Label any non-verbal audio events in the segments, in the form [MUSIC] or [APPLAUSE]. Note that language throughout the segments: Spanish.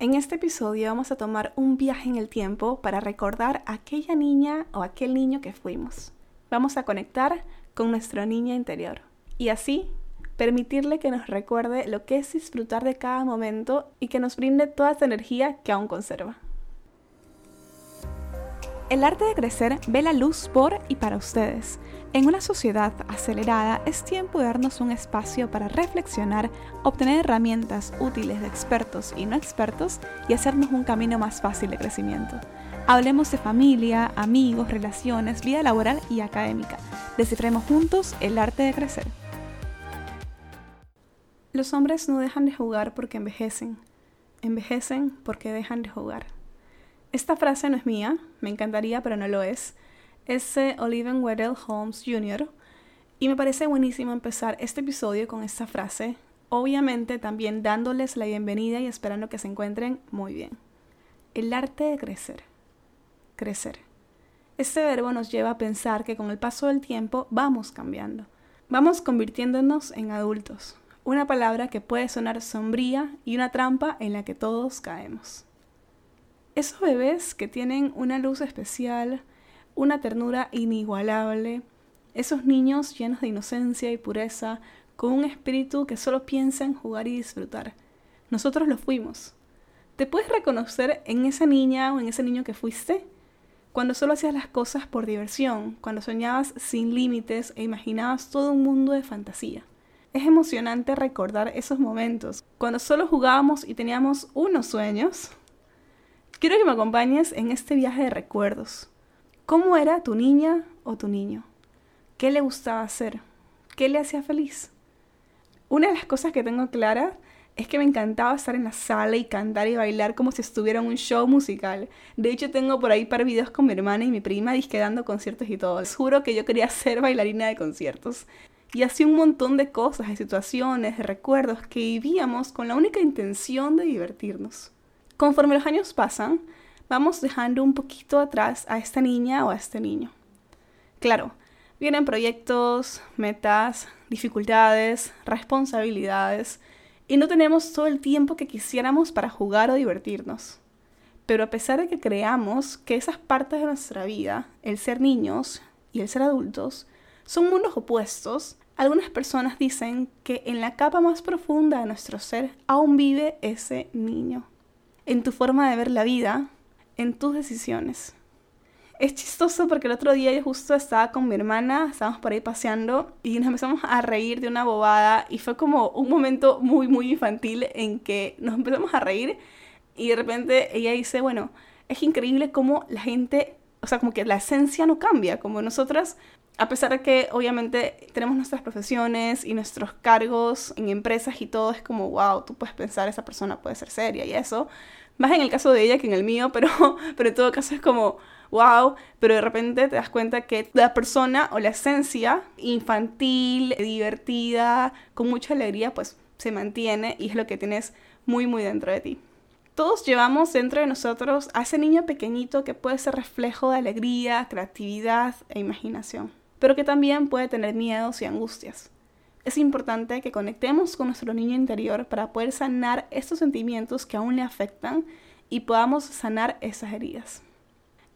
En este episodio vamos a tomar un viaje en el tiempo para recordar a aquella niña o aquel niño que fuimos. Vamos a conectar con nuestra niña interior y así permitirle que nos recuerde lo que es disfrutar de cada momento y que nos brinde toda esa energía que aún conserva. El arte de crecer ve la luz por y para ustedes. En una sociedad acelerada es tiempo de darnos un espacio para reflexionar, obtener herramientas útiles de expertos y no expertos y hacernos un camino más fácil de crecimiento. Hablemos de familia, amigos, relaciones, vida laboral y académica. Descifremos juntos el arte de crecer. Los hombres no dejan de jugar porque envejecen. Envejecen porque dejan de jugar. Esta frase no es mía, me encantaría, pero no lo es. Es de Oliven Weddell Holmes Jr. Y me parece buenísimo empezar este episodio con esta frase, obviamente también dándoles la bienvenida y esperando que se encuentren muy bien. El arte de crecer. Crecer. Este verbo nos lleva a pensar que con el paso del tiempo vamos cambiando. Vamos convirtiéndonos en adultos. Una palabra que puede sonar sombría y una trampa en la que todos caemos. Esos bebés que tienen una luz especial, una ternura inigualable, esos niños llenos de inocencia y pureza, con un espíritu que solo piensa en jugar y disfrutar. Nosotros lo fuimos. ¿Te puedes reconocer en esa niña o en ese niño que fuiste? Cuando solo hacías las cosas por diversión, cuando soñabas sin límites e imaginabas todo un mundo de fantasía. Es emocionante recordar esos momentos, cuando solo jugábamos y teníamos unos sueños, Quiero que me acompañes en este viaje de recuerdos. ¿Cómo era tu niña o tu niño? ¿Qué le gustaba hacer? ¿Qué le hacía feliz? Una de las cosas que tengo clara es que me encantaba estar en la sala y cantar y bailar como si estuviera en un show musical. De hecho, tengo por ahí par videos con mi hermana y mi prima disquedando conciertos y todo. Les juro que yo quería [LAUGHS] ser bailarina de conciertos. Y así un montón de cosas, de situaciones, de recuerdos que vivíamos con la única intención de divertirnos. Conforme los años pasan, vamos dejando un poquito atrás a esta niña o a este niño. Claro, vienen proyectos, metas, dificultades, responsabilidades, y no tenemos todo el tiempo que quisiéramos para jugar o divertirnos. Pero a pesar de que creamos que esas partes de nuestra vida, el ser niños y el ser adultos, son mundos opuestos, algunas personas dicen que en la capa más profunda de nuestro ser aún vive ese niño en tu forma de ver la vida, en tus decisiones. Es chistoso porque el otro día yo justo estaba con mi hermana, estábamos por ahí paseando y nos empezamos a reír de una bobada y fue como un momento muy, muy infantil en que nos empezamos a reír y de repente ella dice, bueno, es increíble cómo la gente, o sea, como que la esencia no cambia, como nosotras, a pesar de que obviamente tenemos nuestras profesiones y nuestros cargos en empresas y todo, es como, wow, tú puedes pensar, esa persona puede ser seria y eso, más en el caso de ella que en el mío, [LAUGHS] pero, pero en todo caso es como, wow, pero de repente te das cuenta que la persona o la esencia infantil, divertida, con mucha alegría, pues se mantiene y es lo que tienes muy, muy dentro de ti. Todos llevamos dentro de nosotros a ese niño pequeñito que puede ser reflejo de alegría, creatividad e imaginación, pero que también puede tener miedos y angustias es importante que conectemos con nuestro niño interior para poder sanar estos sentimientos que aún le afectan y podamos sanar esas heridas.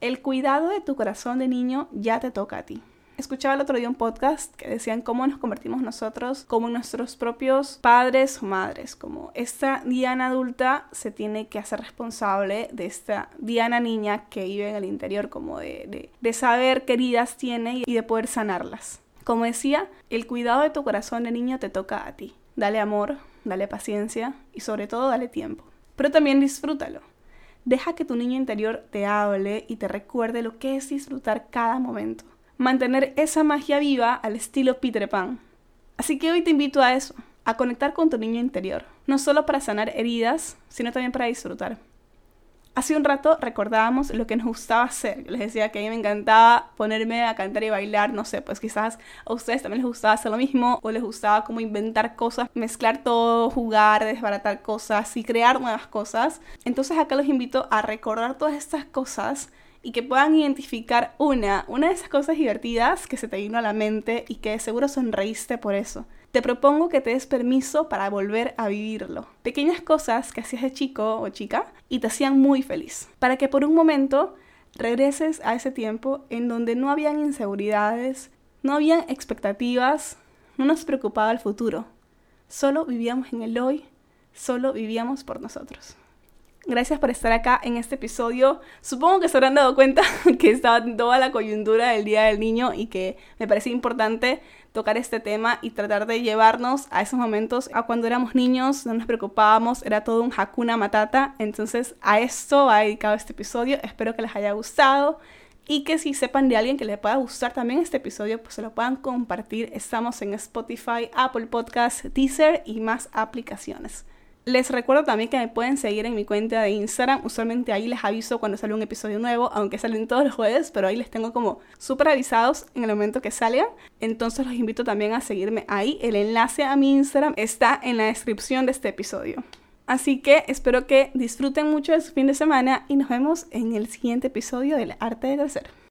El cuidado de tu corazón de niño ya te toca a ti. Escuchaba el otro día un podcast que decían cómo nos convertimos nosotros como nuestros propios padres o madres, como esta Diana adulta se tiene que hacer responsable de esta Diana niña que vive en el interior, como de, de saber qué heridas tiene y de poder sanarlas. Como decía, el cuidado de tu corazón de niño te toca a ti. Dale amor, dale paciencia y sobre todo dale tiempo. Pero también disfrútalo. Deja que tu niño interior te hable y te recuerde lo que es disfrutar cada momento. Mantener esa magia viva al estilo Peter Pan. Así que hoy te invito a eso, a conectar con tu niño interior, no solo para sanar heridas, sino también para disfrutar. Hace un rato recordábamos lo que nos gustaba hacer. Les decía que a mí me encantaba ponerme a cantar y bailar, no sé, pues quizás a ustedes también les gustaba hacer lo mismo o les gustaba como inventar cosas, mezclar todo, jugar, desbaratar cosas y crear nuevas cosas. Entonces acá los invito a recordar todas estas cosas y que puedan identificar una, una de esas cosas divertidas que se te vino a la mente y que seguro sonreíste por eso. Te propongo que te des permiso para volver a vivirlo. Pequeñas cosas que hacías de chico o chica y te hacían muy feliz. Para que por un momento regreses a ese tiempo en donde no habían inseguridades, no habían expectativas, no nos preocupaba el futuro. Solo vivíamos en el hoy, solo vivíamos por nosotros. Gracias por estar acá en este episodio. Supongo que se habrán dado cuenta [LAUGHS] que estaba toda la coyuntura del Día del Niño y que me parecía importante tocar este tema y tratar de llevarnos a esos momentos, a cuando éramos niños, no nos preocupábamos, era todo un hakuna matata. Entonces a esto ha dedicado este episodio. Espero que les haya gustado y que si sepan de alguien que le pueda gustar también este episodio, pues se lo puedan compartir. Estamos en Spotify, Apple Podcasts, Deezer y más aplicaciones. Les recuerdo también que me pueden seguir en mi cuenta de Instagram. Usualmente ahí les aviso cuando sale un episodio nuevo, aunque salen todos los jueves, pero ahí les tengo como súper avisados en el momento que salgan. Entonces los invito también a seguirme ahí. El enlace a mi Instagram está en la descripción de este episodio. Así que espero que disfruten mucho de su fin de semana y nos vemos en el siguiente episodio del Arte de Crecer.